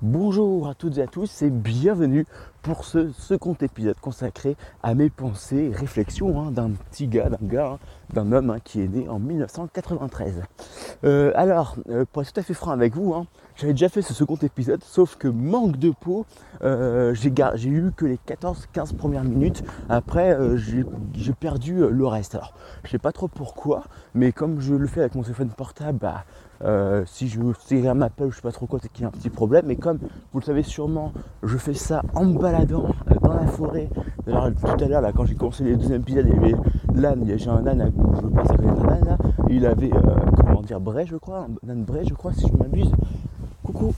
Bonjour à toutes et à tous et bienvenue pour ce second épisode consacré à mes pensées et réflexions hein, d'un petit gars, d'un gars, hein, d'un homme hein, qui est né en 1993. Euh, alors, euh, pour être tout à fait franc avec vous, j'avais déjà fait ce second épisode, sauf que manque de peau, euh, j'ai eu que les 14-15 premières minutes. Après, j'ai perdu le reste. Alors, je sais pas trop pourquoi, mais comme je le fais avec mon téléphone portable, bah, euh, si je si un appel, je sais pas trop quoi, c'est qu'il y a un petit problème. Mais comme vous le savez sûrement, je fais ça en me baladant euh, dans la forêt. Tout à l'heure, là, quand j'ai commencé les deuxième épisodes, il y avait l'âne, j'ai un âne, je passe âne là, il avait, euh, comment dire, Bray, je crois, un âne Bray, je crois, si je m'abuse. Coucou,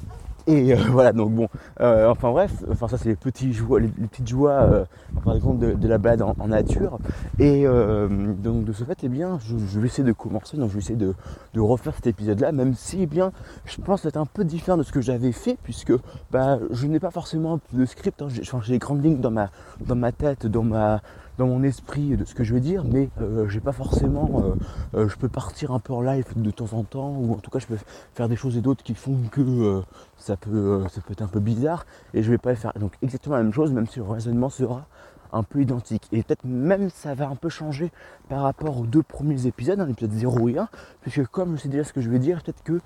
et euh, voilà, donc bon, euh, enfin bref, enfin ça c'est les petits les, petites joies, euh, par exemple de, la balade en, nature. Et donc de ce fait, eh bien, je, vais essayer de commencer, donc je vais essayer de, refaire cet épisode-là, même si eh bien, je pense être un peu différent de ce que j'avais fait, puisque bah, je n'ai pas forcément de script, hein, j'ai les grandes lignes dans ma, dans ma tête, dans ma, dans mon esprit de ce que je veux dire, mais euh, j'ai pas forcément. Euh, euh, je peux partir un peu en live de temps en temps, ou en tout cas je peux faire des choses et d'autres qui font que ça peut ça peut être un peu bizarre, et je vais pas faire donc exactement la même chose, même si le raisonnement sera un peu identique. Et peut-être même ça va un peu changer par rapport aux deux premiers épisodes, hein, l'épisode 0 et 1, puisque comme je sais déjà ce que je vais dire, peut-être que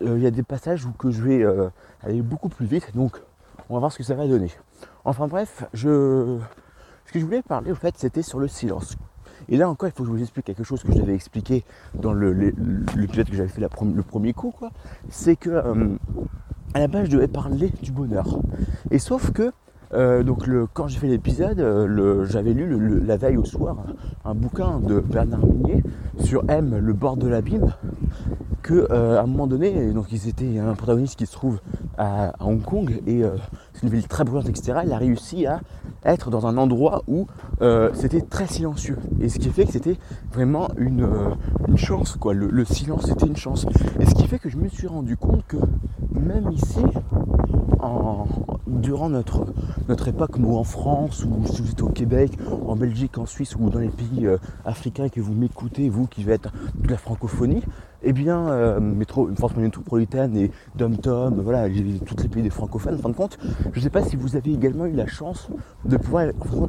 il y a des passages où que je vais aller beaucoup plus vite, donc on va voir ce que ça va donner. Enfin bref, je ce que je voulais parler, au fait, c'était sur le silence. Et là encore, il faut que je vous explique quelque chose que j'avais expliqué dans l'épisode que j'avais fait le premier coup. C'est que euh, à la base, je devais parler du bonheur. Et sauf que euh, donc quand j'ai fait l'épisode, euh, j'avais lu la veille au soir un, bouquin de Bernard Minier sur M, le bord de l'abîme, que à un moment donné, donc ils étaient un protagoniste qui se trouve à, Hong Kong et c'est une ville très bruyante, etc. Il a réussi à être dans un endroit où euh, c'était très silencieux. Et ce qui fait que c'était vraiment une, euh, chance, quoi. Le, silence c'était une chance. Et ce qui fait que je me suis rendu compte que même ici, durant notre, notre époque, ou en France, ou si vous êtes au Québec, en Belgique, en Suisse, ou dans les pays euh, africains que vous m'écoutez, vous qui va être toute la francophonie, eh bien, euh, métro, métropolitaine et Dom-Tom, voilà, tous les pays des francophones, en fin de compte, je ne sais pas si vous avez également eu la chance de pouvoir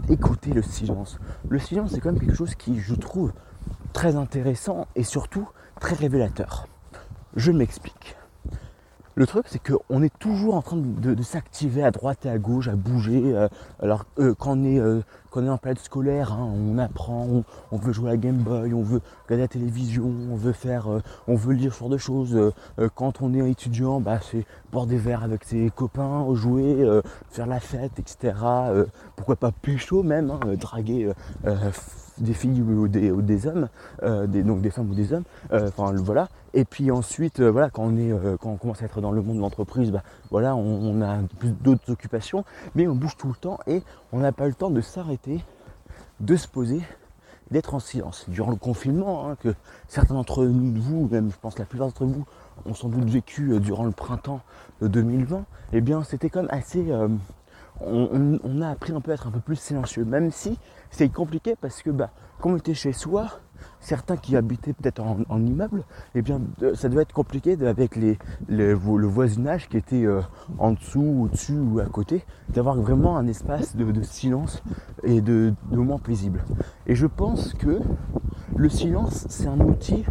écouter le silence. Le silence, c'est quand même quelque chose qui, je trouve, très intéressant et surtout très révélateur. Je m'explique. Le truc, c'est qu'on est toujours en train de, s'activer à droite et à gauche, à bouger. Euh, alors, euh, quand, on est, euh, est en période scolaire, hein, on apprend, on, veut jouer à Game Boy, on veut regarder la télévision, on veut faire, on veut lire ce genre de choses. quand on est étudiant, bah, c'est boire des verres avec ses copains, jouer, faire la fête, etc. pourquoi pas chaud même, hein, draguer des filles ou des, hommes, euh, donc des femmes ou des hommes. Euh, enfin voilà. Et puis ensuite, euh, voilà, quand on est, quand on commence à être dans le monde de l'entreprise, bah, voilà, on, a d'autres occupations, mais on bouge tout le temps et on n'a pas le temps de s'arrêter, de se poser, d'être en silence. Durant le confinement, hein, que certains d'entre nous, vous, même je pense la plupart d'entre vous, ont sans doute vécu durant le printemps de 2020, eh bien c'était quand même assez on, a appris un peu à être un peu plus silencieux, même si c'est compliqué parce que bah, comme on était chez soi, certains qui habitaient peut-être en, immeuble, eh bien ça devait être compliqué avec le voisinage qui était euh, en dessous, au-dessus ou à côté, d'avoir vraiment un espace de, silence et de, moments paisibles. Et je pense que le silence, c'est un outil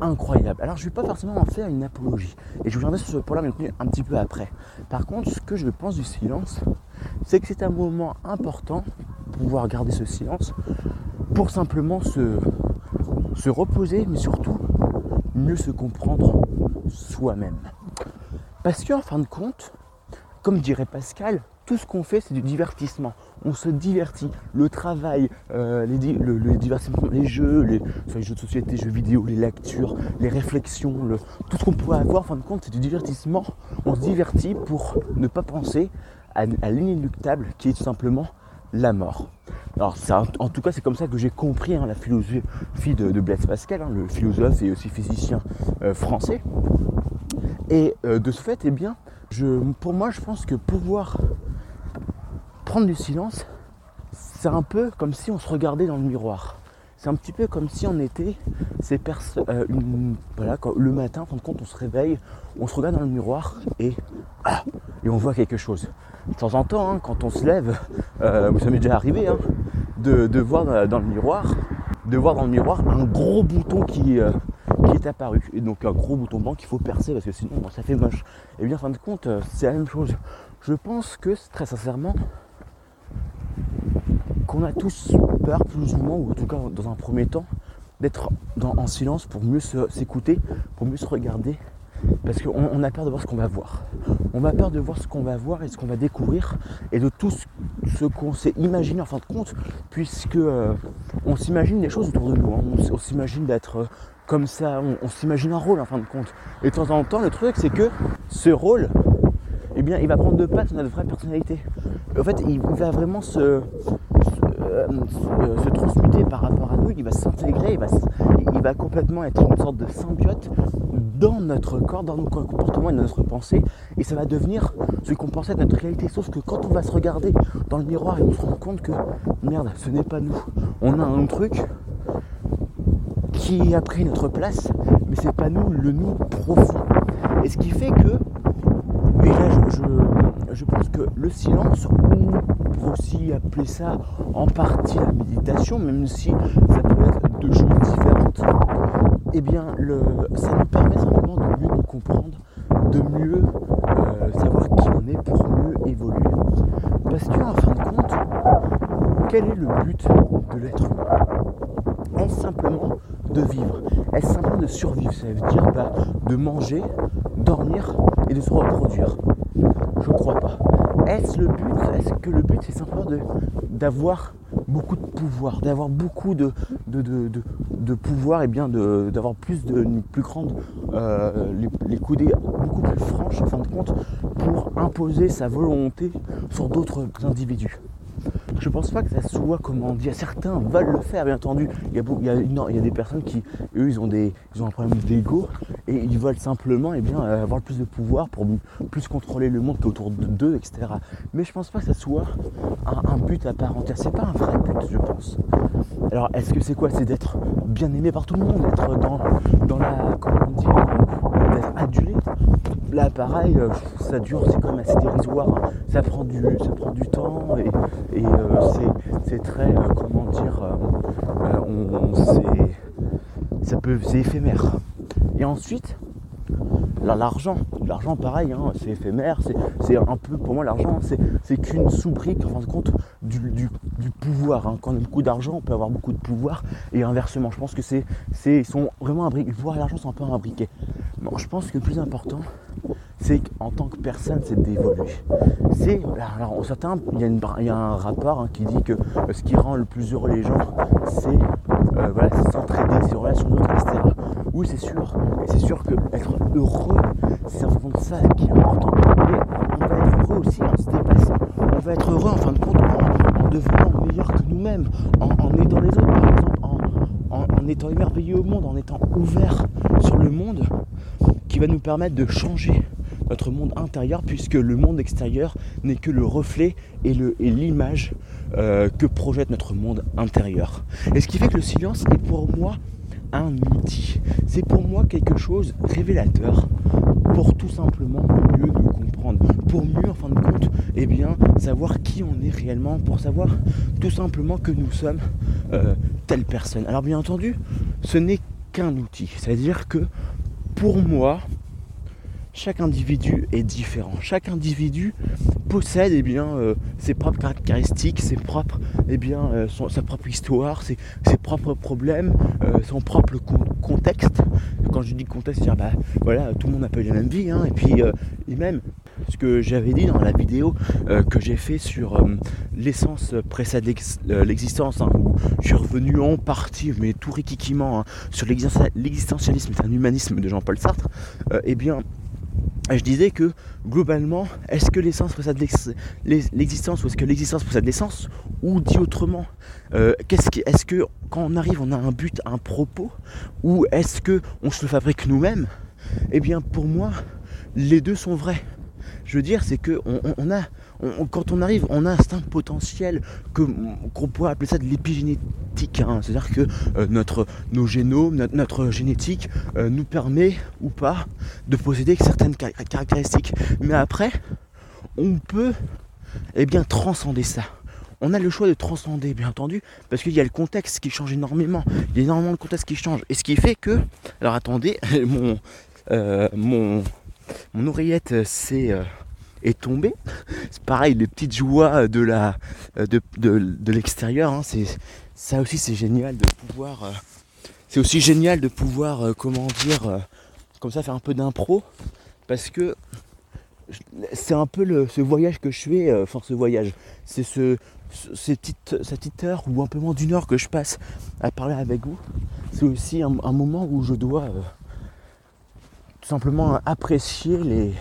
incroyable. Alors je ne vais pas forcément en faire une apologie. Et je reviendrai sur ce point-là un petit peu après. Par contre, ce que je pense du silence, c'est que c'est un moment important pour pouvoir garder ce silence, pour simplement se, se reposer, mais surtout mieux se comprendre soi-même. Parce qu'en fin de compte, comme dirait Pascal, tout ce qu'on fait, c'est du divertissement. On se divertit. Le travail, euh, les, le, divertissement, les jeux, les, jeux de société, jeux vidéo, les lectures, les réflexions, tout ce qu'on pourrait avoir, en fin de compte, c'est du divertissement. On se divertit pour ne pas penser à, l'inéluctable qui est tout simplement la mort. Alors en, tout cas c'est comme ça que j'ai compris hein, la philosophie de, Blaise Pascal, hein, le philosophe et aussi physicien euh, français. Et euh, de ce fait, eh bien, pour moi je pense que pouvoir prendre du silence, c'est un peu comme si on se regardait dans le miroir. C'est un petit peu comme si on était ces personnes. Euh, voilà, le matin, en fin de compte, on se réveille, on se regarde dans le miroir et ah, et on voit quelque chose. De temps en temps, hein, quand on se lève, euh, ça m'est déjà arrivé, hein, de, voir dans, le miroir, de voir dans le miroir un gros bouton qui, euh, qui est apparu. Et donc un gros bouton blanc qu'il faut percer parce que sinon ça fait moche. Et bien en fin de compte, euh, c'est la même chose. Je pense que très sincèrement, qu'on a tous peur plus ou moins, ou en tout cas dans un premier temps, d'être en silence pour mieux s'écouter, pour mieux se regarder. Parce qu'on a peur de voir ce qu'on va voir. On a peur de voir ce qu'on va voir et ce qu'on va découvrir et de tout ce qu'on s'est imaginé en fin de compte, puisque euh, on s'imagine des choses autour de nous. Hein. On, s'imagine d'être euh, comme ça, on, s'imagine un rôle en fin de compte. Et de temps en temps, le truc c'est que ce rôle, eh bien, il va prendre de place notre vraie personnalité. En fait, il va vraiment se, euh, se, transmuter par rapport à nous, il va s'intégrer, il va, il va complètement être une sorte de symbiote dans notre corps, dans nos comportements et dans notre pensée, et ça va devenir ce qu'on pensait être notre réalité. Sauf que quand on va se regarder dans le miroir et on se rend compte que merde, ce n'est pas nous. On a un truc qui a pris notre place, mais c'est pas nous, le nous profond. Et ce qui fait que, et là je je pense que le silence, aussi appeler ça en partie la méditation, même si ça peut être deux choses différentes, eh bien le, ça nous permet simplement de mieux nous comprendre, de mieux euh, savoir qui on est pour mieux évoluer. Parce que en fin de compte, quel est le but de l'être humain? Est-ce simplement de vivre? Est-ce simplement de survivre? Ça veut dire bah, de manger, dormir et de se reproduire? Je crois pas. Est-ce le but Est-ce que le but c'est simplement d'avoir beaucoup de pouvoir, d'avoir beaucoup de, pouvoir et bien d'avoir plus de plus grande euh, les, les, coudées beaucoup plus franches en fin de compte pour imposer sa volonté sur d'autres individus je pense pas que ça soit, comment dire, certains veulent le faire, bien entendu. Il y a, il y a, des personnes qui, eux, ils ont, des, ils ont un problème d'ego et ils veulent simplement eh bien, avoir plus de pouvoir pour plus contrôler le monde qu'autour d'eux, etc. Mais je pense pas que ça soit un, but à part entière. C'est pas un vrai but, je pense. Alors, est-ce que c'est quoi? C'est d'être bien aimé par tout le monde, d'être dans, dans la, comment dire, d'être adulé? Là, pareil, euh, ça dure, c'est quand même assez dérisoire. Ça, prend du, ça prend du temps et, euh, c'est très, euh, comment dire, ça peut, c'est éphémère. Et ensuite, l'argent, l'argent pareil, hein, c'est éphémère, c'est un peu, pour moi l'argent, c'est qu'une sous-brique, en fin de compte, du, pouvoir. Hein. Quand on a beaucoup d'argent, on peut avoir beaucoup de pouvoir, et inversement, je pense que c'est, sont vraiment imbriqués, le pouvoir et l'argent sont un peu imbriqués. Bon, je pense que le plus important, c'est qu'en tant que personne, c'est d'évoluer. C'est, alors, certains, il y, a y a un rapport hein, qui dit que euh, ce qui rend le plus heureux les gens, c'est euh, voilà, s'entraider, ses relations d'autres, etc. Oui, c'est sûr. C'est sûr que être heureux, c'est en de ça qui est important. Mais on va être heureux aussi en se dépassant. On va être heureux en fin de compte en, devenant meilleur que nous-mêmes, en, aidant les autres, par exemple, en, en étant émerveillé au monde, en étant ouvert sur le monde, qui va nous permettre de changer notre monde intérieur, puisque le monde extérieur n'est que le reflet et l'image euh, que projette notre monde intérieur. Et ce qui fait que le silence est pour moi un outil. C'est pour moi quelque chose révélateur pour tout simplement mieux nous comprendre, pour mieux en fin de compte, eh bien, savoir qui on est réellement, pour savoir tout simplement que nous sommes euh, telle personne. Alors bien entendu, ce n'est qu'un outil, c'est-à-dire que pour moi, chaque individu est différent. Chaque individu possède eh bien, euh, ses propres caractéristiques, ses propres, eh bien, euh, sa propre histoire, ses, propres problèmes, euh, son propre contexte. Quand je dis contexte, c'est bah, voilà, tout le monde n'a pas eu la même vie. Hein. et puis, et même ce que j'avais dit dans la vidéo que j'ai fait sur l'essence précède l'existence, hein, où je suis revenu en partie, mais tout rikikiment, hein, sur l'existentialisme, c'est un humanisme de Jean-Paul Sartre, eh bien, je disais que globalement, est-ce que l'essence possède l'existence ou est-ce que l'existence possède l'essence Ou dit autrement, euh, est-ce que quand on arrive, on a un but, un propos Ou est-ce que on se le fabrique nous-mêmes? Eh bien, pour moi, les deux sont vrais. je veux dire, c'est que on, a, quand on arrive, on a un instinct potentiel que, qu'on pourrait appeler ça de l'épigénétique. Hein. C'est-à-dire que euh, notre, nos génomes, notre, génétique euh, nous permet ou pas de posséder certaines caractéristiques. Mais après, on peut eh bien, transcender ça. On a le choix de transcender, bien entendu, parce qu'il y a le contexte qui change énormément. Il y a énormément de contexte qui change. Et ce qui fait que. Alors attendez, mon, euh, mon, mon oreillette c'est est tombée. C'est pareil, les petites joies de la de, de, l'extérieur. Hein, c'est ça aussi c'est génial de pouvoir. Euh, c'est aussi génial de pouvoir comment dire comme ça faire un peu d'impro parce que c'est un peu le, ce voyage que je fais, enfin ce voyage, c'est ce, cette petite heure ou un peu moins d'une heure que je passe à parler avec vous. C'est aussi un, moment où je dois simplement apprécier les,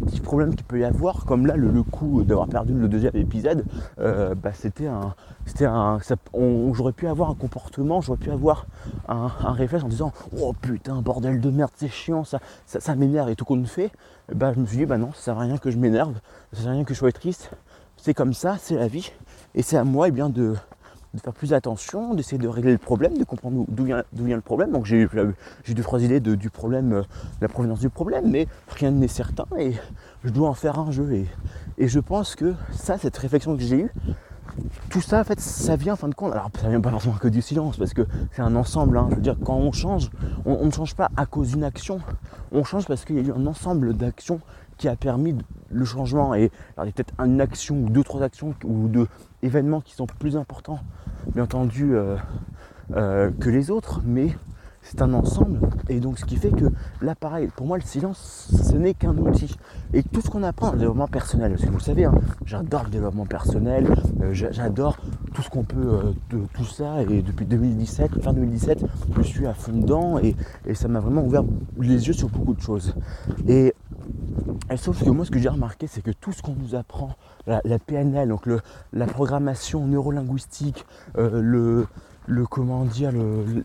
petits problèmes qu'il peut y avoir, comme là le, coup d'avoir perdu le deuxième épisode, euh, bah, c'était un, c'était un, j'aurais pu avoir un comportement, j'aurais pu avoir un, réflexe en disant oh putain bordel de merde c'est chiant ça, ça, m'énerve et tout qu'on fait, bah je me suis dit bah non ça sert à rien que je m'énerve, ça sert à rien que je sois triste, c'est comme ça, c'est la vie et c'est à moi eh bien de de faire plus attention, d'essayer de régler le problème, de comprendre d'où vient, le problème. Donc j'ai eu deux, trois idées de, du problème, euh, la provenance du problème, mais rien n'est certain et je dois en faire un jeu. Et, et je pense que ça, cette réflexion que j'ai eue, tout ça, en fait, ça vient en fin de compte. Alors, ça vient pas forcément que du silence, parce que c'est un ensemble. Hein. Je veux dire, quand on change, on, ne change pas à cause d'une action. On change parce qu'il y a eu un ensemble d'actions qui a permis le changement. Et alors, il y a peut-être une action, ou deux, trois actions, ou deux événements qui sont plus importants, bien entendu, euh, euh, que les autres, mais c'est un ensemble. Et donc ce qui fait que là pareil, pour moi le silence ce n'est qu'un outil. Et tout ce qu'on apprend, le développement personnel, parce que vous le savez, hein, j'adore le développement personnel, euh, j'adore tout ce qu'on peut de tout ça. Et depuis 2017, fin 2017, je suis à fond dedans et, et ça m'a vraiment ouvert les yeux sur beaucoup de choses. Et, et sauf que moi ce que j'ai remarqué c'est que tout ce qu'on nous apprend la, PNL, donc la programmation neurolinguistique, euh, le, le comment dire,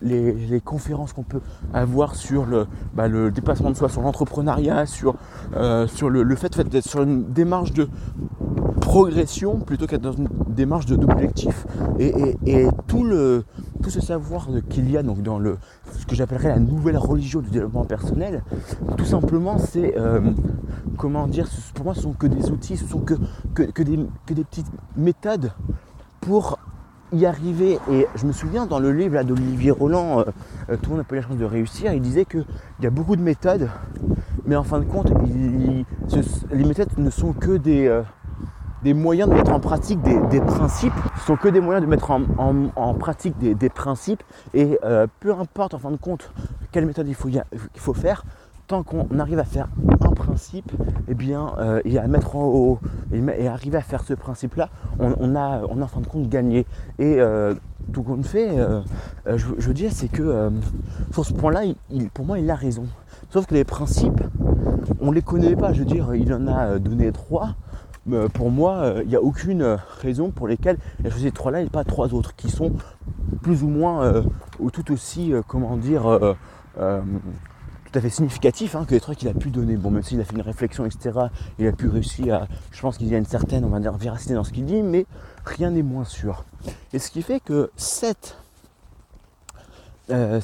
les, conférences qu'on peut avoir sur le, bah, dépassement de soi, sur l'entrepreneuriat, sur, euh, sur le, fait, d'être sur une démarche de progression plutôt qu'être dans une démarche d'objectif. Et, et, tout, le, tout ce savoir qu'il y a donc dans le, ce que j'appellerais la nouvelle religion du développement personnel, tout simplement c'est, euh, comment dire, pour moi ce sont que des outils, ce sont que, que, des, que des petites méthodes pour y arriver. Et je me souviens dans le livre d'Olivier Roland, euh, euh, Tout le monde n'a pas la chance de réussir, il disait qu'il y a beaucoup de méthodes, mais en fin de compte, les méthodes ne sont que des, euh, des moyens de mettre en pratique des, principes, ce sont que des moyens de mettre en, pratique des, principes. Et peu importe en fin de compte quelle méthode il faut, il faut faire, tant qu'on arrive à faire un principe, et eh bien, euh, et à mettre en haut, et, arriver à faire ce principe-là, on, a, on a en fin de compte gagné. Et euh, tout qu'on fait, euh, je, veux dire, c'est que sur ce point-là, pour moi, il a raison. Sauf que les principes, on ne les connaît pas. Je veux dire, il en a donné trois. pour moi, il n'y a aucune raison pour lesquelles il a choisi trois-là et pas trois autres qui sont plus ou moins ou tout aussi, comment dire, tout à fait significatif hein, que les trucs qu'il a pu donner. Bon, même s'il a fait une réflexion, etc., il a pu réussir à. Je pense qu'il y a une certaine, on va dire, véracité dans ce qu'il dit, mais rien n'est moins sûr. Et ce qui fait que cette. Euh,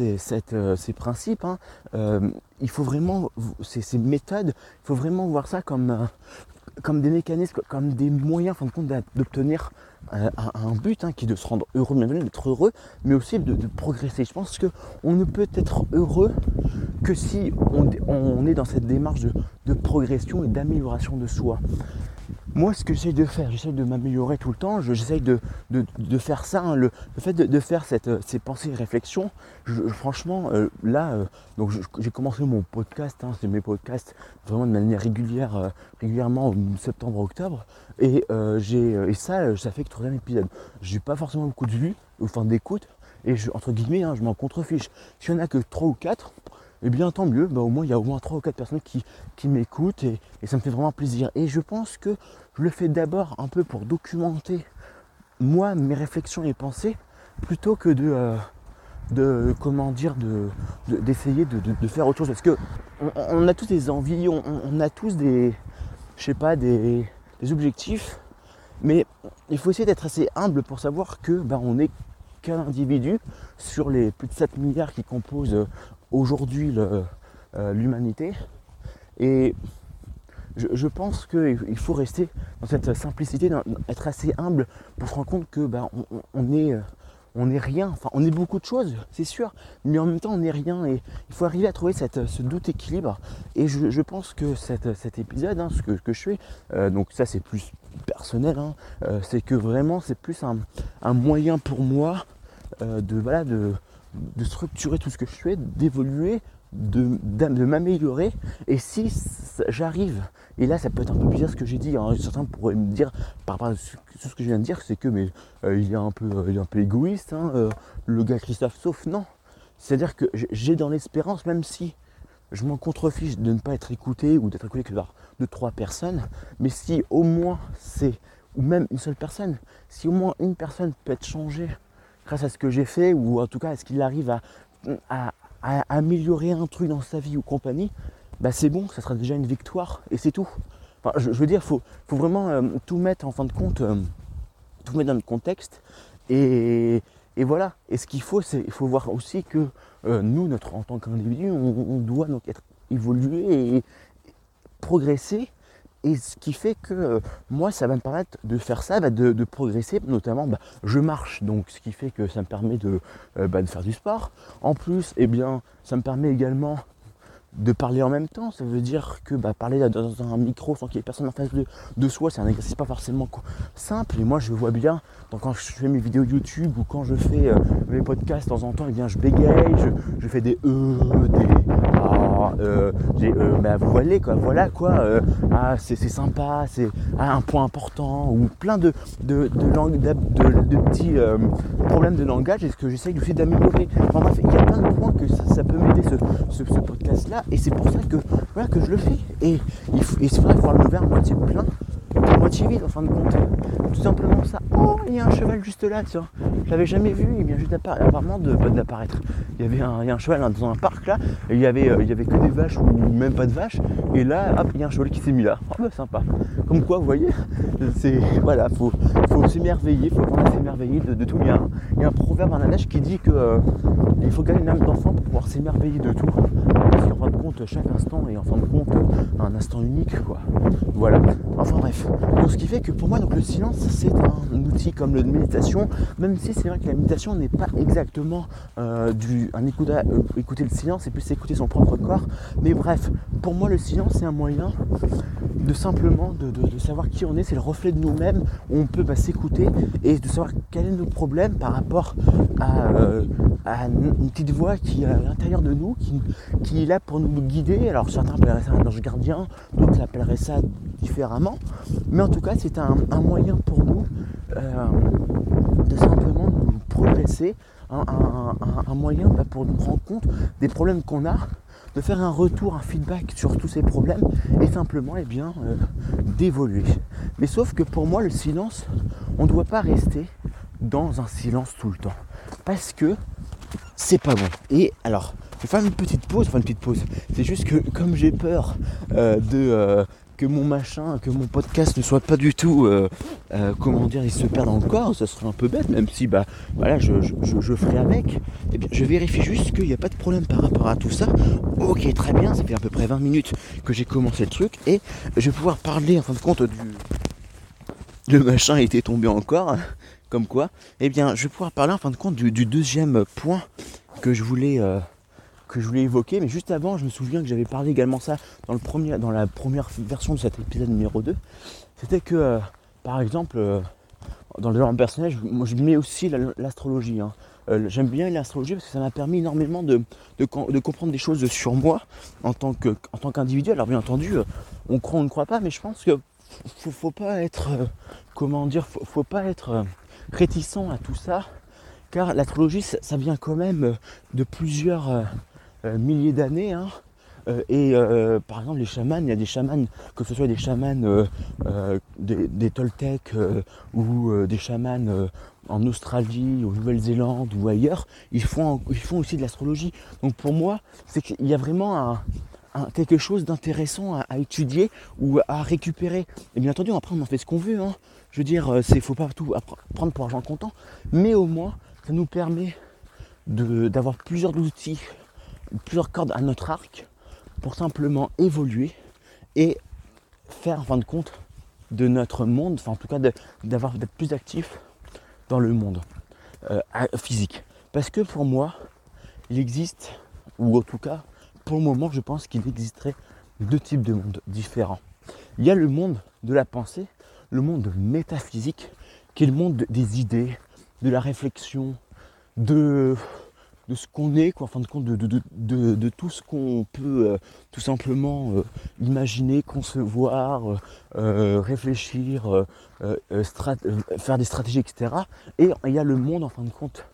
euh, ces principes, hein, euh, il faut vraiment, ces, méthodes, il faut vraiment voir ça comme, comme des mécanismes, comme des moyens, en fin de compte, d'obtenir un, but hein, qui est de se rendre heureux, d'être heureux, mais aussi de, progresser. Je pense qu'on ne peut être heureux que si on, est dans cette démarche de progression et d'amélioration de soi. Moi, ce que j'essaie de faire, j'essaie de m'améliorer tout le temps, j'essaie de, faire ça, hein, le, fait de, faire euh, ces pensées et réflexions, franchement, euh, là, euh, donc j'ai commencé mon podcast, hein, c'est mes podcasts vraiment de manière régulière, régulièrement en septembre-octobre, et, ça, ça fait que troisième épisode. J'ai pas forcément beaucoup de vues, enfin d'écoute, et entre guillemets, hein, je m'en contrefiche. S'il n'y en a que 3 ou 4, et eh bien tant mieux, bah, au moins il y a au moins 3 ou 4 personnes qui, m'écoutent et, ça me fait vraiment plaisir. Et je pense que je le fais d'abord un peu pour documenter moi mes réflexions et pensées plutôt que de, euh, de comment dire de d'essayer de, faire autre chose. Parce que on, a tous des envies, on, a tous des je sais pas des, objectifs, mais il faut essayer d'être assez humble pour savoir que ben, on n'est qu'un individu sur les plus de 7 milliards qui composent aujourd'hui euh, l'humanité. Et je, pense qu'il faut rester dans cette simplicité, être assez humble pour se rendre compte que ben, on, est on est rien, enfin on est beaucoup de choses, c'est sûr, mais en même temps on n'est rien et il faut arriver à trouver cette, ce doute équilibre. Et je, pense que cet épisode, hein, ce que, je fais, euh, donc ça c'est plus personnel, hein, euh, c'est que vraiment c'est plus un, moyen pour moi euh, de, voilà, de, de structurer tout ce que je fais, d'évoluer, de, m'améliorer. Et si j'arrive, et là ça peut être un peu bizarre ce que j'ai dit, hein, certains pourraient me dire par rapport à ce, que je viens de dire, c'est que mais euh, il, est un peu, il est un peu égoïste, hein, euh, le gars Christophe, sauf non. C'est-à-dire que j'ai dans l'espérance, même si je m'en contrefiche de ne pas être écouté ou d'être écouté que par deux, trois personnes, mais si au moins c'est, ou même une seule personne, si au moins une personne peut être changée grâce à ce que j'ai fait, ou en tout cas est-ce qu'il arrive à, améliorer un truc dans sa vie ou compagnie, bah c'est bon, ça sera déjà une victoire et c'est tout. je, veux dire, il faut, vraiment euh, tout mettre en fin de compte, euh, tout mettre dans le contexte et, voilà. Et ce qu'il faut, c'est il faut voir aussi que euh, nous, notre, en tant qu'individu, on, doit donc être évoluer et progresser et ce qui fait que euh, moi, ça va me permettre de faire ça, bah, de, progresser. Notamment, bah, je marche, donc ce qui fait que ça me permet de, euh, bah, de faire du sport. En plus, eh bien, ça me permet également de parler en même temps. Ça veut dire que parler dans un micro sans qu'il y ait personne en face de, soi, c'est un exercice pas forcément simple. Et moi, je vois bien, quand je fais mes vidéos YouTube ou quand je fais euh, mes podcasts de temps en temps, eh bien, je bégaye, je, fais des E, des Euh, euh quoi, voilà quoi, ah, c'est sympa, c'est ah, un point important, ou plein de, de, de, petits problèmes de langage et ce que j'essaye aussi d'améliorer. Il y a plein de points que ça, peut m'aider ce podcast-là et c'est pour ça que, voilà, que je le fais. Et, il faut, et c'est vrai, voir le verre moitié plein, moitié vide en fin de compte. Tout simplement ça. Oh, il y a un cheval juste là, tiens. Je l'avais jamais vu, il vient juste apparemment de, d'apparaître. Il y avait un, y a un cheval dans un parc là, et il y avait, euh, avait que des vaches ou même pas de vaches. Et là, hop, il y a un cheval qui s'est mis là. Oh bah sympa. Comme quoi, vous voyez, c'est voilà, faut, faut s'émerveiller, faut apprendre s'émerveiller de, tout. Il y, a un, proverbe en adage qui dit que euh, il faut gagner une âme d'enfant pour pouvoir s'émerveiller de tout. Parce qu'en fin de chaque instant est en fin de compte un instant unique, quoi. Voilà. Enfin bref. Donc ce qui fait que pour moi, donc le silence, c'est un outil comme le méditation, même si c'est vrai que la méditation n'est pas exactement euh, du, un écoute euh, écouter le silence et plus écouter son propre corps. Mais bref, pour moi, le silence, c'est un moyen de simplement de, savoir qui on est, c'est le reflet de nous-mêmes, on peut bah, s'écouter et de savoir quel est notre problème par rapport à, euh, une petite voix qui est à l'intérieur de nous, qui, qui, est là pour nous guider. Alors certains appelleraient ça un ange gardien, d'autres appelleraient ça différemment. Mais en tout cas, c'est un, moyen pour nous euh, de simplement progresser, un, moyen bah, pour nous rendre compte des problèmes qu'on a, de faire un retour, un feedback sur tous ces problèmes et simplement eh bien, euh, d'évoluer. Mais sauf que pour moi, le silence, on ne doit pas rester dans un silence tout le temps. Parce que c'est pas bon. Et alors, je vais faire une petite pause, enfin une petite pause. C'est juste que comme j'ai peur euh, de, que mon machin, que mon podcast ne soit pas du tout, euh, euh, comment dire, il se perd dans le corps, ça serait un peu bête, même si bah voilà, je, ferai avec. Et eh bien, je vérifie juste qu'il n'y a pas de problème par rapport à tout ça. Ok, très bien, ça fait à peu près 20 minutes que j'ai commencé le truc et je vais pouvoir parler en fin de compte du. Le machin était tombé encore, comme quoi. Eh bien, je vais pouvoir parler en fin de compte du, deuxième point que je voulais. Euh, que je voulais évoquer, mais juste avant, je me souviens que j'avais parlé également ça dans, le premier, dans la première version de cet épisode numéro 2. C'était que, euh, par exemple, euh, dans le genre personnage, moi je mets aussi l'astrologie. Hein. Euh, j'aime bien l'astrologie parce que ça m'a permis énormément de, de, comprendre des choses sur moi en tant qu'individu. Alors bien entendu, on croit, on ne croit pas, mais je pense que faut, faut pas être, comment dire, faut, pas être réticent à tout ça, car l'astrologie, ça, vient quand même de plusieurs milliers d'années. Hein. Euh, et euh, par exemple, les chamans, il y a des chamans, que ce soit des chamans des, Toltecs ou des chamans en Australie, en Nouvelle-Zélande ou ailleurs, ils font, ils font aussi de l'astrologie. Donc pour moi, c'est qu'il y a vraiment quelque chose d'intéressant à, étudier ou à récupérer. Et bien entendu, après on en fait ce qu'on veut. Hein. Je veux dire, euh, c'est faut pas tout prendre pour argent comptant, mais au moins ça nous permet d'avoir plusieurs outils, plusieurs cordes à notre arc pour simplement évoluer et faire en fin de compte de notre monde, enfin en tout cas d'avoir d'être plus actif dans le monde euh, physique. Parce que pour moi, il existe, ou en tout cas, pour le moment, je pense qu'il existerait deux types de mondes différents. Il y a le monde de la pensée, le monde métaphysique, qui est le monde des idées, de la réflexion, de, de ce qu'on est, quoi, en fin de compte, de, de, tout ce qu'on peut euh, tout simplement euh, imaginer, concevoir, euh, réfléchir, faire des stratégies, etc. Et il y a le monde, en fin de compte,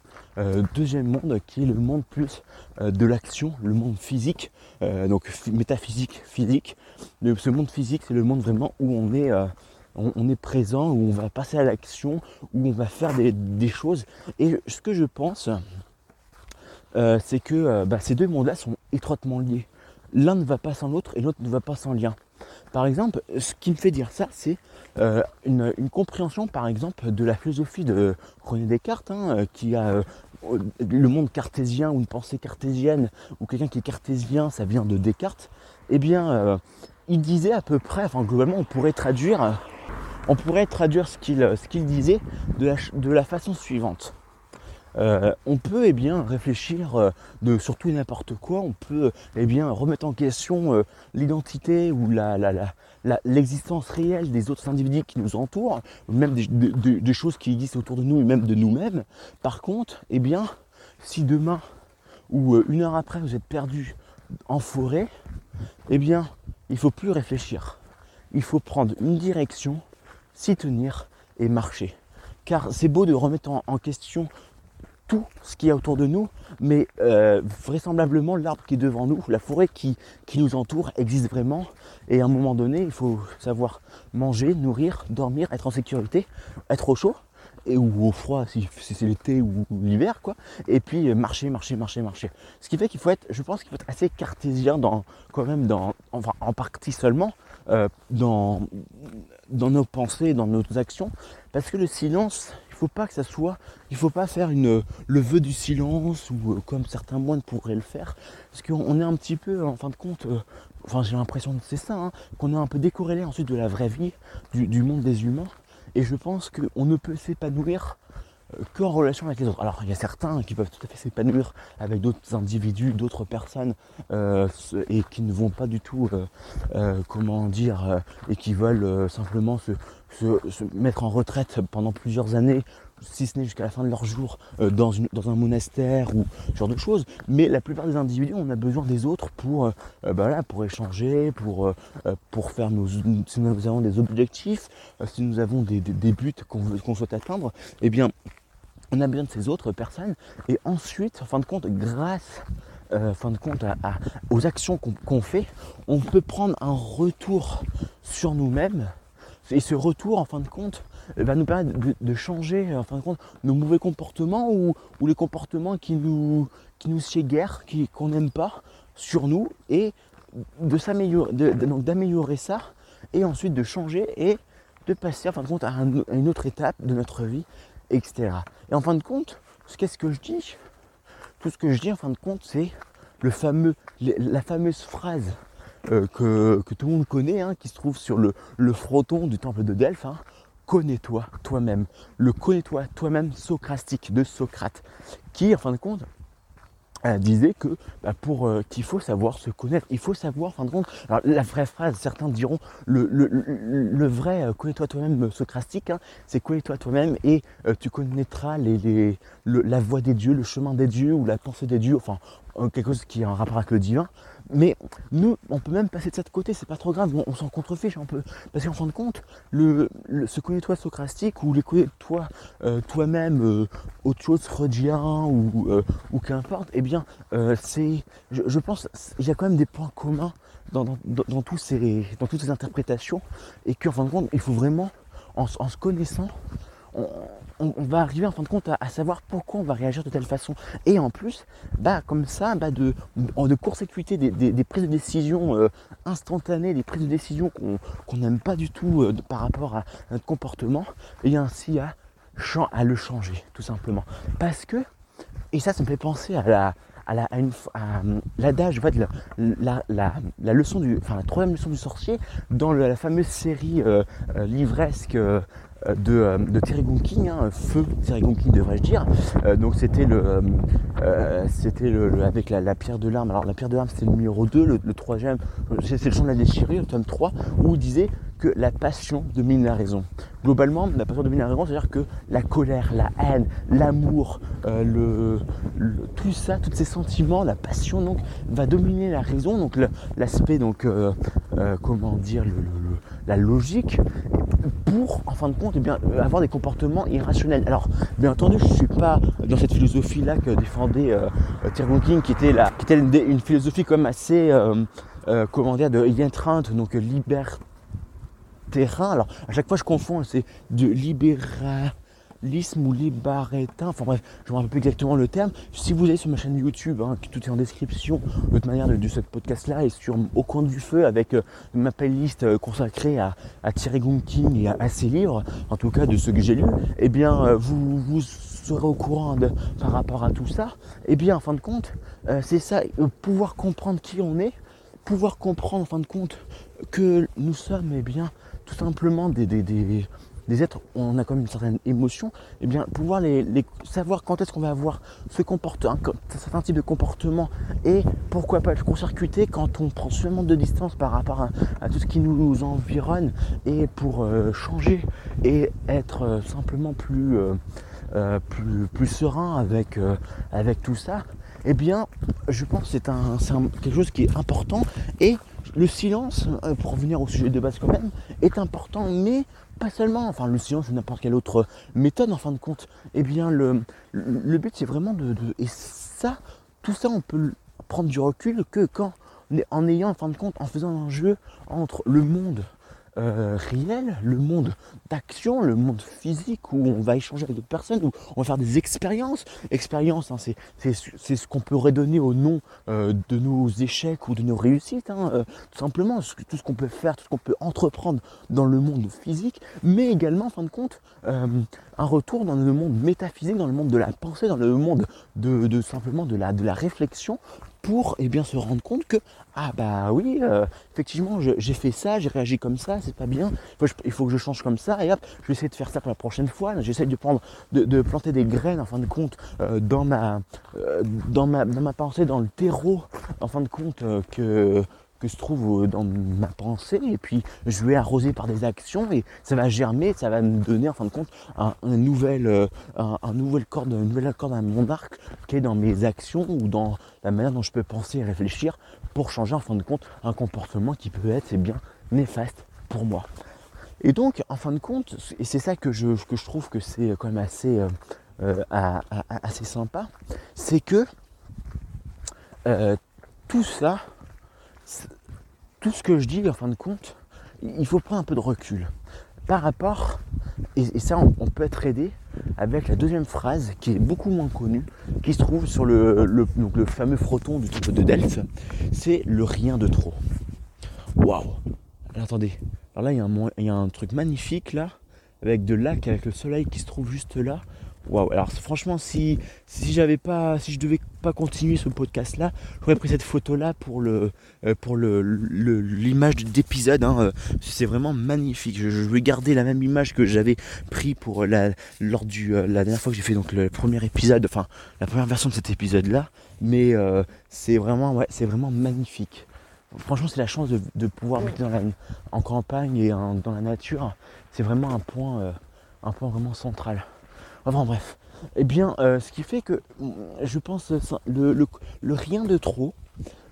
deuxième monde, qui est le monde plus de l'action, le monde physique, donc métaphysique, physique. ce monde physique, c'est le monde vraiment où on est on, est présent, où on va passer à l'action, où on va faire des, des, choses. Et ce que je pense, euh, c'est que euh, bah, ces deux mondes-là sont étroitement liés. L'un ne va pas sans l'autre et l'autre ne va pas sans lien. Par exemple, ce qui me fait dire ça, c'est euh, une, compréhension, par exemple, de la philosophie de René Descartes, hein, qui a le monde cartésien ou une pensée cartésienne, ou quelqu'un qui est cartésien, ça vient de Descartes. Eh bien, il disait à peu près, enfin globalement, on pourrait traduire, on pourrait traduire ce qu'il disait de la façon suivante. Euh, on peut eh bien réfléchir euh, de surtout n'importe quoi, on peut eh bien remettre en question euh, l'identité ou l'existence réelle des autres individus qui nous entourent, même des, choses qui existent autour de nous et même de nous-mêmes. Par contre, eh bien, si demain ou une heure après vous êtes perdu en forêt, eh bien, il ne faut plus réfléchir. Il faut prendre une direction, s'y tenir et marcher. Car c'est beau de remettre en question tout ce qu'il y a autour de nous, mais euh, vraisemblablement l'arbre qui est devant nous, la forêt qui, qui nous entoure existe vraiment. Et à un moment donné, il faut savoir manger, nourrir, dormir, être en sécurité, être au chaud et ou au froid si, c'est l'été ou l'hiver quoi et puis euh, marcher marcher marcher marcher ce qui fait qu'il faut être je pense qu'il faut être assez cartésien dans quand même dans enfin en partie seulement euh, dans dans nos pensées dans nos actions parce que le silence faut pas que ça soit, il faut pas faire une, le vœu du silence ou euh, comme certains moines pourraient le faire, parce qu'on est un petit peu, en fin de compte, euh, enfin j'ai l'impression que c'est ça, hein, qu'on est un peu décorrélé ensuite de la vraie vie, du, monde des humains, et je pense qu'on ne peut s'épanouir euh, qu'en relation avec les autres. Alors il y a certains qui peuvent tout à fait s'épanouir avec d'autres individus, d'autres personnes, et qui ne vont pas du tout, comment dire, et qui veulent simplement se, se, mettre en retraite pendant plusieurs années, si ce n'est jusqu'à la fin de leur jour, euh, dans, un monastère ou ce genre de choses. Mais la plupart des individus, on a besoin des autres pour, euh, euh, bah pour échanger, pour, pour faire nos, si nous avons des objectifs, si nous avons des, buts qu'on souhaite atteindre, eh bien, on a besoin de ces autres personnes. Et ensuite, en fin de compte, grâce fin de compte, aux actions qu'on fait, on peut prendre un retour sur nous-mêmes et ce retour, en fin de compte, eh va nous permettre de, changer en fin de compte, nos mauvais comportements ou, les comportements qui nous, qui nous guère, qu'on n'aime pas sur nous et de s'améliorer, d'améliorer ça et ensuite de changer et de passer en fin de compte à, une autre étape de notre vie, etc. Et en fin de compte, qu'est-ce que je dis? Tout ce que je dis en fin de compte, c'est le fameux, la fameuse phrase euh, que, tout le monde connaît, hein, qui se trouve sur le, fronton du temple de Delphes. Hein. Connais-toi toi-même. Le connais-toi toi-même socratique de Socrate, qui en fin de compte euh, disait que bah, pour euh, qu'il faut savoir se connaître, il faut savoir, en fin de compte, la vraie phrase, certains diront le, vrai connais-toi toi-même socratique, hein, c'est connais-toi toi-même et tu connaîtras la voie des dieux, le chemin des dieux ou la pensée des dieux, enfin quelque chose qui a un rapport avec le divin. Mais nous, on peut même passer de cette côté, c'est pas trop grave, on, s'en contrefiche un peu. Parce qu'en fin de compte, le, ce connais-toi socratique ou les connais-toi euh, toi-même, euh, autre chose freudien ou, euh, ou qu'importe, eh bien, c'est, je, pense, il y a quand même des points communs dans, tous ces, dans toutes ces interprétations et qu'en fin de compte, il faut vraiment, en, se connaissant, on, va arriver en fin de compte à, savoir pourquoi on va réagir de telle façon. Et en plus, bah, comme ça, bah, de, de court-circuiter des, prises de décision euh, instantanées, des prises de décision qu'on n'aime pas du tout euh, par rapport à notre comportement, et ainsi à, à le changer, tout simplement. Parce que, et ça, ça me fait penser à la, à la, l'adage, en fait, la, la, la, leçon du, enfin la troisième leçon du sorcier dans la fameuse série euh, livresque euh, de, Terry Gunking, hein, feu Terry Gunking devrais-je dire. Euh, donc c'était le, c'était le, avec la, pierre de l'arme. Alors la pierre de l'arme c'était le numéro 2, le, troisième, c'est le champ de la déchirure, le tome 3, où il disait que la passion domine la raison. Globalement, la passion domine la raison, c'est-à-dire que la colère, la haine, l'amour, le, tout ça, tous ces sentiments, la passion donc va dominer la raison, donc l'aspect donc comment dire la logique pour, en fin de compte, eh bien, euh, avoir des comportements irrationnels. Alors, bien entendu, je ne suis pas dans cette philosophie-là que défendait euh, Thierry King, qui était, la, une, philosophie comme assez, euh, euh, comment dire, de Yentrant, donc libertérin. Alors, à chaque fois, je confonds, c'est de libéra l'isme ou libarétain, enfin bref, je ne me rappelle plus exactement le terme. Si vous allez sur ma chaîne YouTube, hein, tout est en description de toute manière de, ce podcast-là, et sur Au coin du feu avec euh, ma playlist euh, consacrée à, Thierry Gunking et à, ses livres, en tout cas de ceux que j'ai lus, eh bien euh, vous, vous serez au courant de, par rapport à tout ça. Eh bien en fin de compte, c'est ça, pouvoir comprendre qui on est, pouvoir comprendre en fin de compte que nous sommes eh bien tout simplement des des êtres, on a quand même une certaine émotion, et eh bien pouvoir les, savoir quand est-ce qu'on va avoir ce comportement, un certain type de comportement et pourquoi pas le court-circuiter quand on prend seulement de distance par rapport à, tout ce qui nous, environne et pour euh, changer et être euh, simplement plus, euh, plus, plus, serein avec, tout ça, eh bien je pense que c'est quelque chose qui est important et le silence, pour revenir au sujet de base quand même, est important, mais pas seulement, enfin le silence ou n'importe quelle autre méthode en fin de compte, eh bien le, le but c'est vraiment de, Et ça, tout ça on peut prendre du recul que quand en ayant en fin de compte, en faisant un jeu entre le monde euh, réel, le monde d'action, le monde physique où on va échanger avec d'autres personnes, où on va faire des expériences. Expérience, hein, c'est ce qu'on peut redonner au nom euh, de nos échecs ou de nos réussites, hein, euh, tout simplement, tout ce qu'on peut faire, tout ce qu'on peut entreprendre dans le monde physique, mais également, en fin de compte, un retour dans le monde métaphysique, dans le monde de la pensée, dans le monde de, simplement de la réflexion pour eh bien, se rendre compte que ah bah oui, euh, effectivement j'ai fait ça, j'ai réagi comme ça, c'est pas bien, il faut, que je change comme ça, et hop, je vais essayer de faire ça pour la prochaine fois, j'essaie de planter des graines en fin de compte euh, euh, dans, ma, dans ma pensée, dans le terreau, en fin de compte que que se trouve dans ma pensée et puis je vais arroser par des actions et ça va germer, ça va me donner en fin de compte un, nouvel, euh, un, nouvel corde, une nouvelle corde à mon arc qui est dans mes actions ou dans la manière dont je peux penser et réfléchir pour changer en fin de compte un comportement qui peut être bien néfaste pour moi. Et donc en fin de compte, et c'est ça que je, que je trouve que c'est quand même assez, euh, euh, assez sympa, c'est que tout ça, tout ce que je dis, en fin de compte, il faut prendre un peu de recul par rapport, et, ça on, peut être aidé avec la deuxième phrase qui est beaucoup moins connue, qui se trouve sur le, fameux frotton du type de Delphes, c'est le rien de trop. Waouh Attendez, alors là il y, a un, truc magnifique là, avec de lac, avec le soleil qui se trouve juste là. Waouh, alors franchement, si, si j'avais pas, si je devais pas continuer ce podcast là, j'aurais pris cette photo là pour le, euh, pour le, l'image d'épisode. Hein. C'est vraiment magnifique. Je, vais garder la même image que j'avais pris pour la, lors du, euh, la dernière fois que j'ai fait donc le premier épisode, enfin la première version de cet épisode là. Mais euh, c'est vraiment, ouais, c'est vraiment magnifique. Franchement, c'est la chance de, pouvoir habiter dans la, en campagne et dans la nature. C'est vraiment un point, un point vraiment central. Enfin bref. Eh bien, euh, ce qui fait que je pense le, le, rien de trop,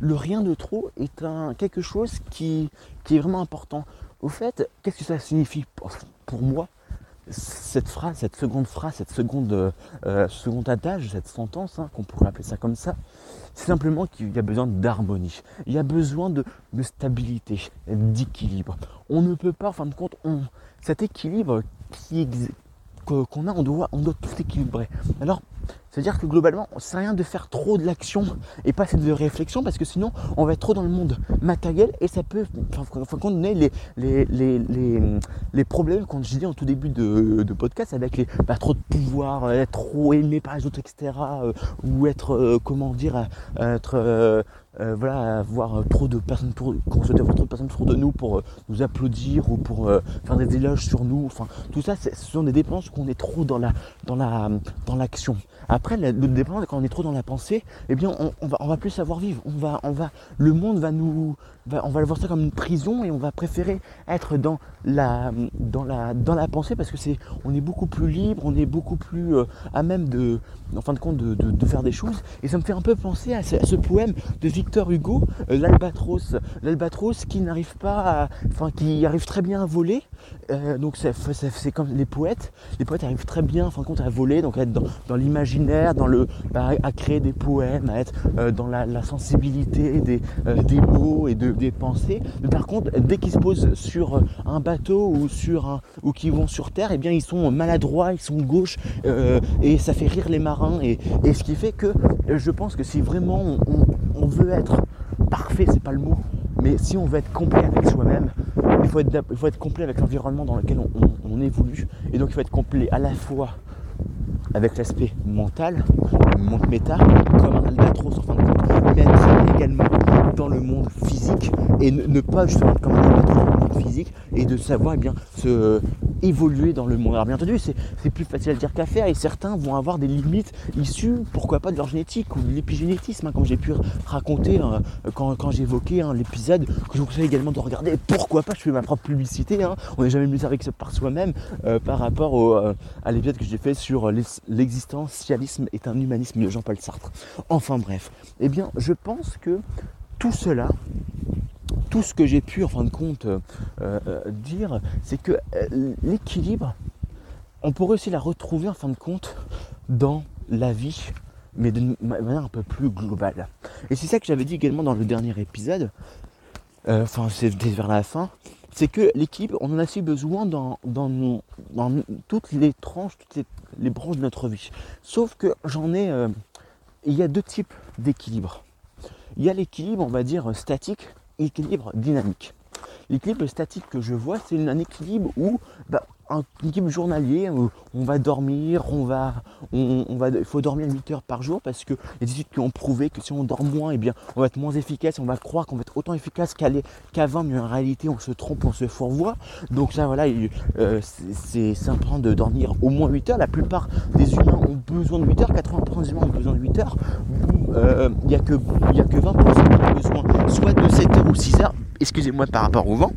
le rien de trop est un, quelque chose qui, qui est vraiment important. Au fait, qu'est-ce que ça signifie pour, moi cette phrase, cette seconde phrase, cette seconde, euh, second adage, cette sentence, hein, qu'on pourrait appeler ça comme ça, c'est simplement qu'il y a besoin d'harmonie, il y a besoin de, stabilité, d'équilibre. On ne peut pas, en fin de compte, on, cet équilibre qui, qu'on a, on doit, on doit tout équilibrer. Alors, c'est-à-dire que globalement, c'est rien de faire trop de l'action et pas assez de réflexion parce que sinon, on va être trop dans le monde matériel et ça peut, enfin, quand on est les, les, les, les, problèmes qu'on je disais en tout début de, podcast avec les, bah, trop de pouvoir, être trop aimé par les autres, etc. Euh, ou être, euh, comment dire, être euh, euh, voilà, avoir trop de personnes pour qu'on souhaite avoir trop de personnes autour de nous pour euh, nous applaudir ou pour euh, faire des éloges sur nous. Enfin, tout ça, ce sont des dépenses qu'on est trop dans la dans la dans l'action. Après, le dépendance quand on est trop dans la pensée, eh bien, on, on, va on va plus savoir vivre. On va on va le monde va nous on va le voir ça comme une prison et on va préférer être dans la, pensée parce que c'est, on est beaucoup plus libre, on est beaucoup plus euh, à même de, en fin de compte, de, faire des choses. Et ça me fait un peu penser à ce, poème de Victor Hugo, euh, l'albatros, l'albatros qui n'arrive pas, à, enfin qui arrive très bien à voler. Euh, donc c'est, comme les poètes, les poètes arrivent très bien, en à voler, donc à être dans, l'imaginaire, dans le, bah, à créer des poèmes, à être dans la, sensibilité des, des mots et de des pensées. Mais par contre, dès qu'ils se posent sur un bateau ou sur un ou qu'ils vont sur terre, eh bien ils sont maladroits, ils sont gauches euh, et ça fait rire les marins. Et, ce qui fait que je pense que si vraiment on, veut être parfait, c'est pas le mot, mais si on veut être complet avec soi-même, il faut être, il faut être complet avec l'environnement dans lequel on, évolue. Et donc il faut être complet à la fois avec l'aspect mental, le méta, comme un albatros en fin de compte, mais également dans le monde physique et ne, pas justement comme un albatros dans le monde physique et de savoir eh bien se évoluer dans le monde. Alors bien entendu, c'est plus facile à dire qu'à faire et certains vont avoir des limites issues, pourquoi pas de leur génétique ou de l'épigénétisme, hein, comme j'ai pu raconter hein, quand, j'évoquais hein, l'épisode que je vous conseille également de regarder. Pourquoi pas, je fais ma propre publicité, on n'est jamais mieux avec ça par soi-même euh, par rapport euh, à l'épisode que j'ai fait sur l'existentialisme est un humanisme de Jean-Paul Sartre. Enfin bref, eh bien je pense que tout cela tout ce que j'ai pu en fin de compte euh, euh, dire, c'est que euh, l'équilibre, on pourrait aussi la retrouver en fin de compte dans la vie, mais de manière un peu plus globale. Et c'est ça que j'avais dit également dans le dernier épisode, enfin c'était vers la fin, c'est que l'équilibre, on en a si besoin dans, toutes les tranches, toutes les, branches de notre vie. Sauf que j'en ai, il y a deux types d'équilibre. Il y a l'équilibre, on va dire, statique, équilibre dynamique. L'équilibre statique que je vois, c'est un équilibre où bah, un équilibre journalier où on va dormir, on va, on, va, il faut dormir 8 heures par jour parce que les études qui ont prouvé que si on dort moins, eh bien, on va être moins efficace, on va croire qu'on va être autant efficace qu'avant, mais en réalité on se trompe, on se fourvoie. Donc ça voilà, euh, c'est important de dormir au moins 8 heures. La plupart des humains ont besoin de 8 heures, 80% des humains ont besoin de 8 heures. Euh, il n'y a, a que 20% qui ont besoin soit de 7 heures ou 6 heures. Excusez-moi par rapport au vent.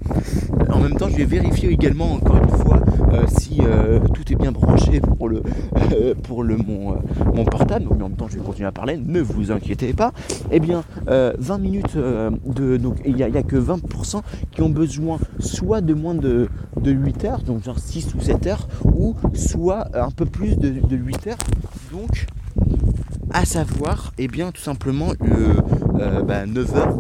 En même temps, je vais vérifier également encore une fois euh, si euh, tout est bien branché pour le, pour le mon, mon portable. Mais en même temps, je vais continuer à parler. Ne vous inquiétez pas. Eh bien, 20 minutes de donc il n'y a, que 20% qui ont besoin soit de moins de, de 8 heures, donc genre 6 ou 7 heures, ou soit un peu plus de, de 8 heures. Donc à savoir, eh bien, tout simplement le, 9h euh, bah,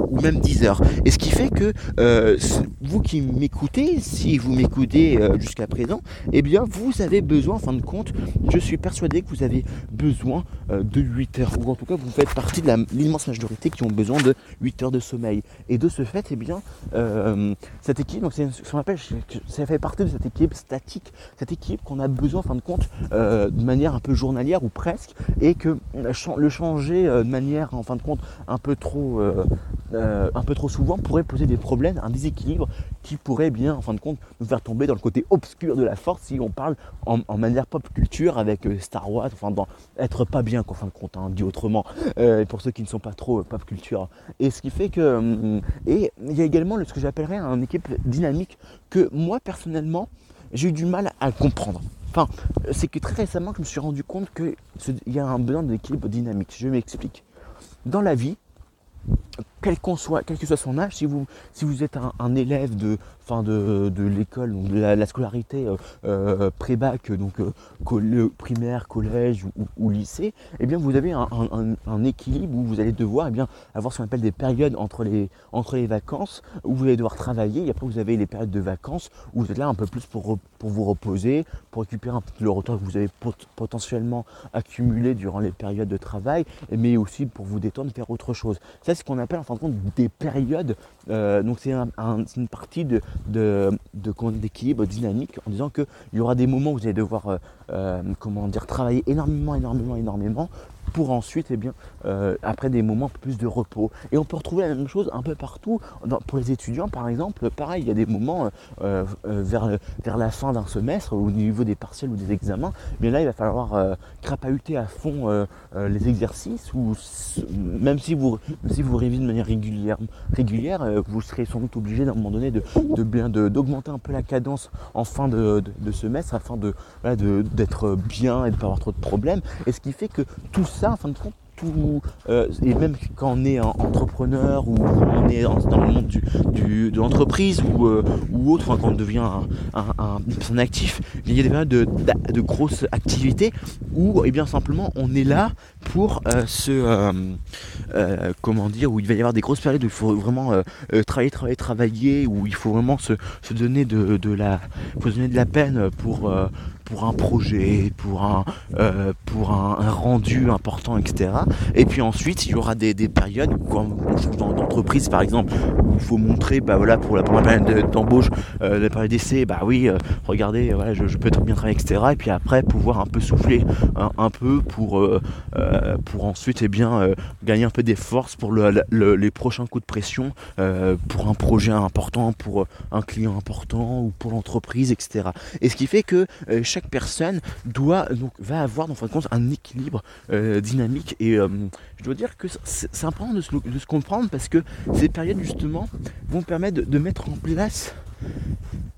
ou même 10h. Et ce qui fait que euh, vous qui m'écoutez, si vous m'écoutez euh, jusqu'à présent, eh bien, vous avez besoin, en fin de compte, je suis persuadé que vous avez besoin de 8 heures, ou en tout cas, vous faites partie de l'immense majorité qui ont besoin de 8 heures de sommeil. Et de ce fait, eh bien, cette équipe, donc ça fait partie de cette équipe statique, cette équipe qu'on a besoin, en fin de compte, de manière un peu journalière ou presque, et que le changer de manière, en fin de compte, un peu trop, euh, euh, un peu trop souvent pourrait poser des problèmes, un déséquilibre qui pourrait bien, en fin de compte, nous faire tomber dans le côté obscur de la force si on parle en, manière pop culture avec euh, Star Wars, enfin dans être pas bien, qu'en fin de compte, hein, dit autrement, pour ceux qui ne sont pas trop pop culture. Et ce qui fait que, et il y a également ce que j'appellerais un équipe dynamique que moi personnellement j'ai eu du mal à comprendre. Enfin, c'est que très récemment je me suis rendu compte qu'il y a un besoin d'équilibre dynamique. Je m'explique. Dans la vie, quel, soit, quel que soit son âge, si vous, si vous êtes un, élève de, fin de, de l'école, de la, scolarité euh, euh, pré-bac, donc euh, primaire, collège ou, lycée, eh bien vous avez un, équilibre où vous allez devoir eh bien, avoir ce qu'on appelle des périodes entre les, entre les vacances, où vous allez devoir travailler, et après vous avez les périodes de vacances, où vous êtes là un peu plus pour, pour vous reposer, pour récupérer un peu le retard que vous avez potentiellement accumulé durant les périodes de travail, mais aussi pour vous détendre, faire autre chose. Ce qu'on appelle en fin de compte des périodes. Euh, donc, c'est une partie de, d'équilibre dynamique en disant qu'il y aura des moments où vous allez devoir euh, euh, comment dire, travailler énormément, énormément, énormément pour ensuite, eh bien, euh, après des moments plus de repos. Et on peut retrouver la même chose un peu partout. pour les étudiants, par exemple, pareil, il y a des moments euh, euh, vers, vers la fin d'un semestre, au niveau des partiels ou des examens, mais là, il va falloir crapahuter à fond les exercices, ou même si vous, si vous révisez de manière régulière, régulière vous serez sans doute obligé d'un moment donné de, de bien d'augmenter un peu la cadence en fin de, semestre afin de, d'être bien et de ne pas avoir trop de problèmes. Et ce qui fait que tout en fin de compte, tout, euh, et même quand on est entrepreneur ou on est dans le monde du, de l'entreprise ou, euh, ou autre, quand on devient un, un, actif, il y a des périodes de, de, grosses activités où et eh bien simplement on est là pour euh, se comment dire où il va y avoir des grosses périodes où il faut vraiment travailler, travailler, travailler, où il faut vraiment se, se donner de, de la se donner de la peine pour pour un projet, pour un, euh, pour un, rendu important, etc. Et puis ensuite, il y aura des, périodes où, comme dans l'entreprise par exemple, où il faut montrer, bah voilà, pour la, première période d'embauche, euh, la période d'essai, bah oui, euh, regardez, voilà, je, peux très bien travailler, etc. Et puis après, pouvoir un peu souffler un, peu pour, pour ensuite, eh bien, gagner un peu des forces pour les prochains coups de pression, pour un projet important, pour un client important ou pour l'entreprise, etc. Et ce qui fait que chaque personne doit donc va avoir dans fin compte un équilibre euh, dynamique et euh, je dois dire que c'est important de se, comprendre parce que ces périodes justement vont permettre de, mettre en place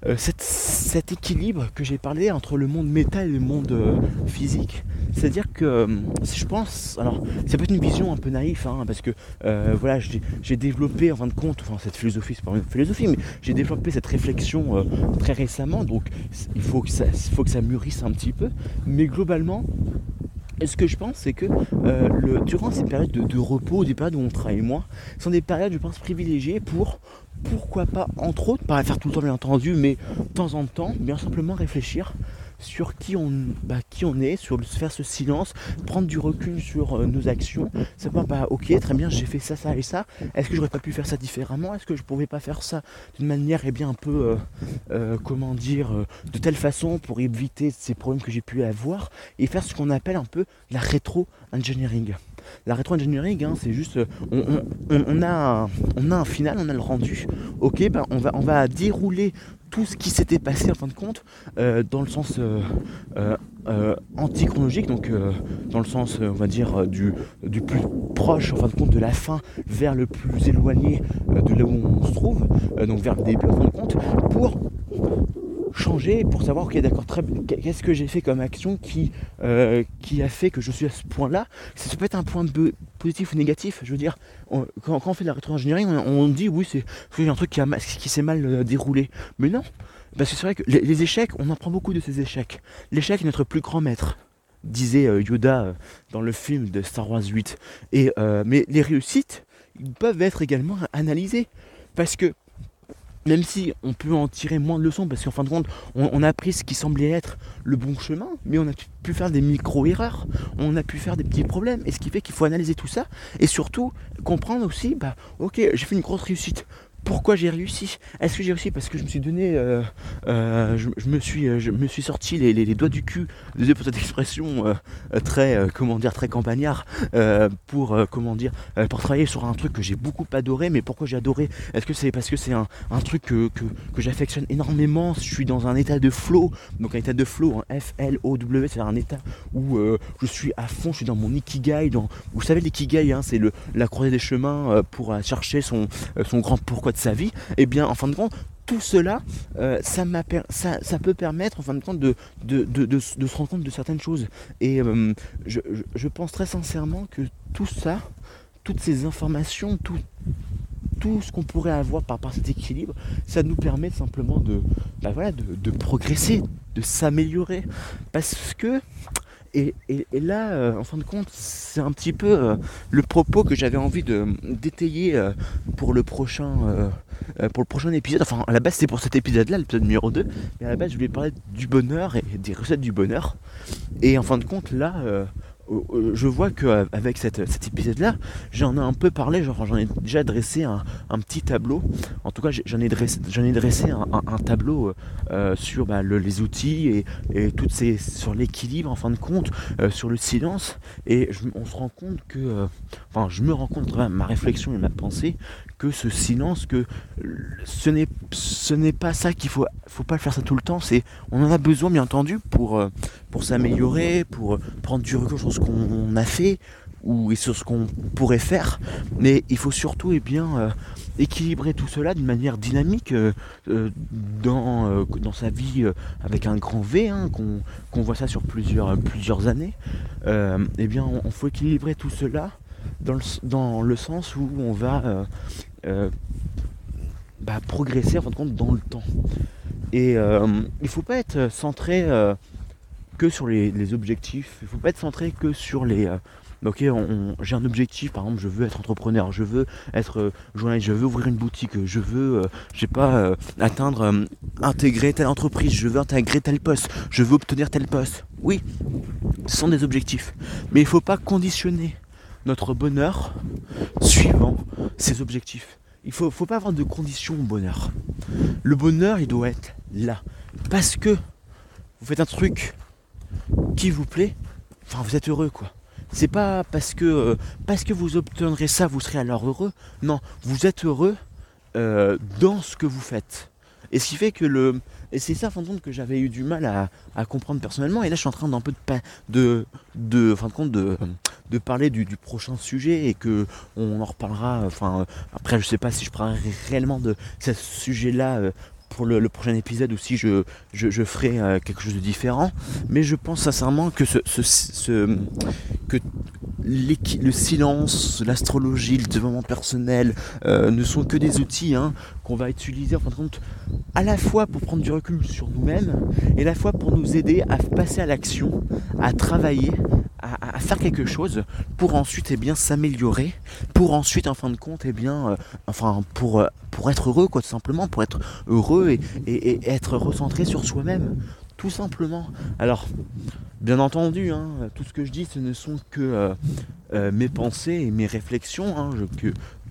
euh, cet équilibre que j'ai parlé entre le monde métal et le monde physique. C'est-à-dire que euh, je pense, alors ça peut être une vision un peu naïve, hein, parce que euh, voilà, j'ai développé en fin de compte, enfin cette philosophie, c'est pas une philosophie, mais j'ai développé cette réflexion euh, très récemment, donc il faut que, ça, mûrisse un petit peu, mais globalement, ce que je pense, c'est que durant ces périodes de, repos, des périodes où on travaille moins, sont des périodes, je pense, privilégiées pour, pourquoi pas, entre autres, pas faire tout le temps bien entendu, mais de temps en temps, bien simplement réfléchir sur qui on, bah, qui on est, sur faire ce silence, prendre du recul sur euh, nos actions, savoir bah ok très bien j'ai fait ça, ça et ça, est-ce que j'aurais pas pu faire ça différemment, est-ce que je pouvais pas faire ça d'une manière et eh bien un peu euh, euh, comment dire de telle façon pour éviter ces problèmes que j'ai pu avoir et faire ce qu'on appelle un peu la rétro-engineering? La rétro-engineering, hein, c'est juste, on, a un, on un final, on a le rendu. Ok, ben on va, dérouler tout ce qui s'était passé en fin de compte euh, dans le sens euh, euh, antichronologique, donc dans le sens on va dire du, du, plus proche en fin de compte de la fin vers le plus éloigné de là où on se trouve, donc vers le début en fin de compte, pour changer pour savoir ok d'accord très qu'est-ce que j'ai fait comme action qui, qui a fait que je suis à ce point là ça peut être un point positif ou négatif je veux dire quand, on fait de la rétro-ingénierie on, dit oui c'est un truc qui, s'est mal déroulé. Mais non parce que c'est vrai que les, échecs on apprend beaucoup de ces échecs. L'échec est notre plus grand maître disait Yoda dans le film de Star Wars 8 et mais les réussites peuvent être également analysées parce que même si on peut en tirer moins de leçons, parce qu'en fin de compte, on, a pris ce qui semblait être le bon chemin, mais on a pu faire des micro-erreurs, on a pu faire des petits problèmes, et ce qui fait qu'il faut analyser tout ça, et surtout comprendre aussi, bah ok, j'ai fait une grosse réussite, pourquoi j'ai réussi. Est-ce que j'ai réussi parce que je me suis donné, euh, euh, je, me suis, euh, je me suis sorti les, doigts du cul, désolé pour cette expression très, comment dire, très campagnard, pour, comment dire, pour travailler sur un truc que j'ai beaucoup adoré. Mais pourquoi j'ai adoré? Est-ce que c'est parce que c'est un, truc que, j'affectionne énormément? Je suis dans un état de flow, donc un état de flow, F-L-O-W, c'est un état où je suis à fond, je suis dans mon ikigai, dans, vous savez l'ikigai, hein, c'est la croisée des chemins pour chercher son, son grand pourquoi sa vie, et eh bien en fin de compte, tout cela, euh, ça, ça, ça, peut permettre en fin de compte de, de, se rendre compte de certaines choses. Et euh, je, pense très sincèrement que tout ça toutes ces informations, tout, tout ce qu'on pourrait avoir par, par cet équilibre, ça nous permet simplement de, bah voilà, de, progresser, de s'améliorer. Parce que, et, là, euh, en fin de compte, c'est un petit peu euh, le propos que j'avais envie de d'étayer euh, pour le prochain pour le prochain épisode. Enfin, à la base, c'est pour cet épisode-là, l'épisode numéro 2. Mais à la base, je voulais parler du bonheur et des recettes du bonheur. Et en fin de compte, là, je vois qu'avec cet épisode-là, j'en ai un peu parlé, j'en ai déjà dressé un, petit tableau. En tout cas, j'en ai dressé, ai dressé un, tableau euh, sur bah, les outils et, et, toutes ces, sur l'équilibre en fin de compte, euh, sur le silence. Et on se rend compte que, euh, enfin, je me rends compte, ma réflexion et ma pensée, ce silence, que ce n'est ce n'est pas ça qu'il faut faut pas faire ça tout le temps. C'est on en a besoin bien entendu pour pour s'améliorer, pour prendre du recul sur ce qu'on a fait ou et sur ce qu'on pourrait faire. Mais il faut surtout et eh bien euh, équilibrer tout cela d'une manière dynamique euh, euh, dans, dans sa vie avec un grand V, hein, qu'on voit ça sur plusieurs, plusieurs années. eh bien, on, faut équilibrer tout cela dans le, dans le sens où on va bah, progresser en fin de compte dans le temps. Et il ne faut pas être centré que sur les, objectifs, il ne faut pas être centré que sur les, ok, j'ai un objectif, par exemple, je veux être entrepreneur, je veux être euh, journaliste, je veux ouvrir une boutique, je veux, euh, je sais pas, euh, atteindre, intégrer telle entreprise, je veux intégrer tel poste, je veux obtenir tel poste. Oui, ce sont des objectifs. Mais il ne faut pas conditionner notre bonheur suivant ces objectifs. Il ne faut, faut pas avoir de conditions au bonheur. Le bonheur, il doit être là. Parce que vous faites un truc qui vous plaît, enfin vous êtes heureux quoi. C'est pas parce que, euh, parce que vous obtiendrez ça, vous serez alors heureux. Non, vous êtes heureux euh, dans ce que vous faites. Et ce qui fait que le. Et c'est ça, fin de compte, que j'avais eu du mal à, comprendre personnellement. Et là, je suis en train d'un peu de, fin de compte, de, parler du, prochain sujet et que on en reparlera. Enfin, après, je sais pas si je parlerai réellement de ce sujet-là euh, pour le, prochain épisode ou si je, ferai euh, quelque chose de différent. Mais je pense sincèrement que, le silence, l'astrologie, le développement personnel euh, ne sont que des outils hein, qu'on va utiliser à la fois pour prendre du recul sur nous-mêmes et à la fois pour nous aider à passer à l'action, à travailler, à, faire quelque chose pour ensuite eh bien s'améliorer, pour ensuite en fin de compte eh bien euh, enfin pour, euh, pour être heureux quoi tout simplement, pour être heureux et, être recentré sur soi-même. Tout simplement. Alors, bien entendu, hein, tout ce que je dis, ce ne sont que euh, mes pensées et mes réflexions hein,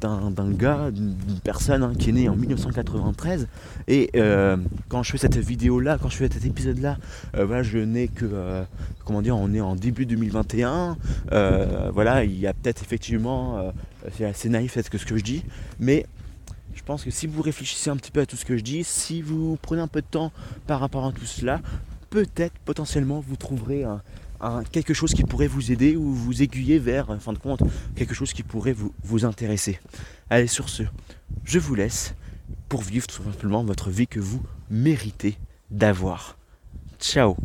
d'un gars, d'une personne hein, qui est née en 1993. Et euh, quand je fais cette vidéo-là, quand je fais cet épisode-là, euh, voilà, je n'ai que, comment dire, on est en début 2021. voilà, il y a peut-être effectivement, c'est assez naïf peut-être que ce que je dis, mais je pense que si vous réfléchissez un petit peu à tout ce que je dis, si vous prenez un peu de temps par rapport à tout cela, peut-être potentiellement vous trouverez quelque chose qui pourrait vous aider ou vous aiguiller vers, en fin de compte, quelque chose qui pourrait vous, vous intéresser. Allez, sur ce, je vous laisse pour vivre tout simplement votre vie que vous méritez d'avoir. Ciao